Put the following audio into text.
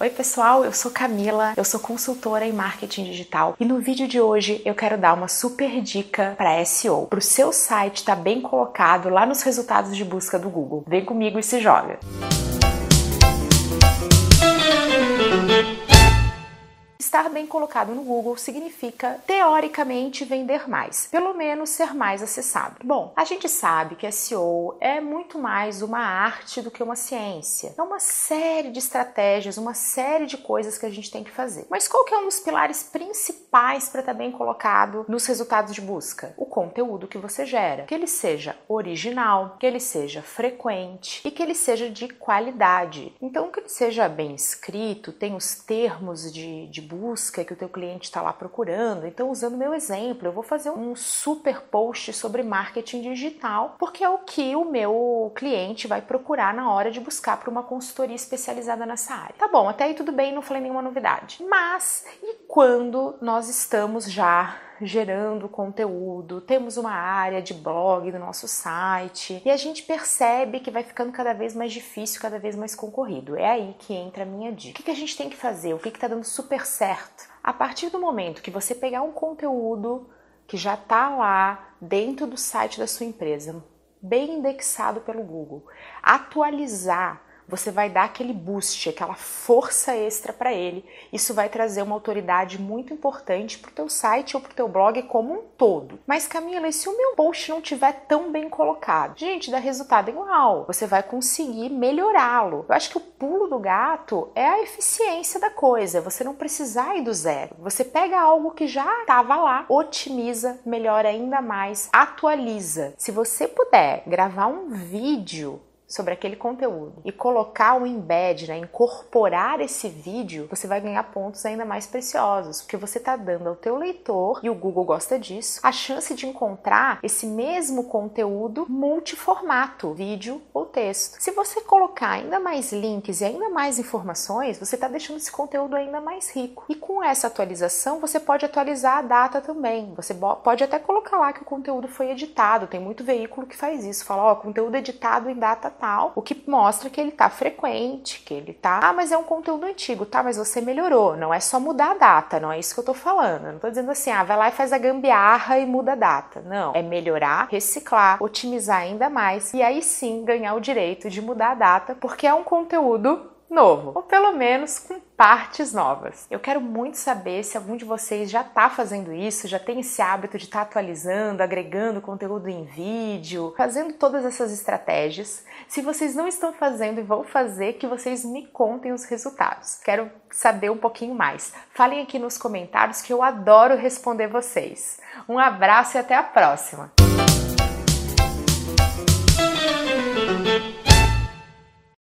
Oi pessoal, eu sou Camila, eu sou consultora em marketing digital e no vídeo de hoje eu quero dar uma super dica para SEO, para o seu site estar tá bem colocado lá nos resultados de busca do Google. Vem comigo e se joga! Estar bem colocado no Google significa, teoricamente, vender mais, pelo menos ser mais acessado. Bom, a gente sabe que SEO é muito mais uma arte do que uma ciência. É uma série de estratégias, uma série de coisas que a gente tem que fazer. Mas qual que é um dos pilares principais para estar bem colocado nos resultados de busca? O conteúdo que você gera. Que ele seja original, que ele seja frequente e que ele seja de qualidade. Então, que ele seja bem escrito, tem os termos de, de busca busca que o teu cliente está lá procurando. Então, usando meu exemplo, eu vou fazer um super post sobre marketing digital, porque é o que o meu cliente vai procurar na hora de buscar para uma consultoria especializada nessa área. Tá bom, até aí tudo bem, não falei nenhuma novidade. Mas e quando nós estamos já gerando conteúdo, temos uma área de blog do nosso site e a gente percebe que vai ficando cada vez mais difícil, cada vez mais concorrido. É aí que entra a minha dica. O que a gente tem que fazer? O que está dando super certo? A partir do momento que você pegar um conteúdo que já está lá dentro do site da sua empresa, bem indexado pelo Google, atualizar você vai dar aquele boost, aquela força extra para ele. Isso vai trazer uma autoridade muito importante para o teu site ou para o teu blog como um todo. Mas Camila, e se o meu post não tiver tão bem colocado? Gente, dá resultado igual. Você vai conseguir melhorá-lo. Eu acho que o pulo do gato é a eficiência da coisa. Você não precisar ir do zero. Você pega algo que já estava lá, otimiza, melhora ainda mais, atualiza. Se você puder gravar um vídeo sobre aquele conteúdo e colocar o embed, né, incorporar esse vídeo, você vai ganhar pontos ainda mais preciosos, porque você está dando ao teu leitor, e o Google gosta disso, a chance de encontrar esse mesmo conteúdo multiformato, vídeo ou texto. Se você colocar ainda mais links e ainda mais informações, você está deixando esse conteúdo ainda mais rico. E com essa atualização, você pode atualizar a data também. Você pode até colocar lá que o conteúdo foi editado. Tem muito veículo que faz isso, fala, ó, conteúdo editado em data tal, o que mostra que ele tá frequente, que ele tá, ah, mas é um conteúdo antigo, tá, mas você melhorou, não é só mudar a data, não é isso que eu tô falando. Eu não tô dizendo assim, ah, vai lá e faz a gambiarra e muda a data. Não, é melhorar, reciclar, otimizar ainda mais e aí sim ganhar o direito de mudar a data, porque é um conteúdo novo, ou pelo menos com partes novas. Eu quero muito saber se algum de vocês já está fazendo isso, já tem esse hábito de estar tá atualizando, agregando conteúdo em vídeo, fazendo todas essas estratégias. Se vocês não estão fazendo e vão fazer, que vocês me contem os resultados. Quero saber um pouquinho mais. Falem aqui nos comentários que eu adoro responder vocês. Um abraço e até a próxima!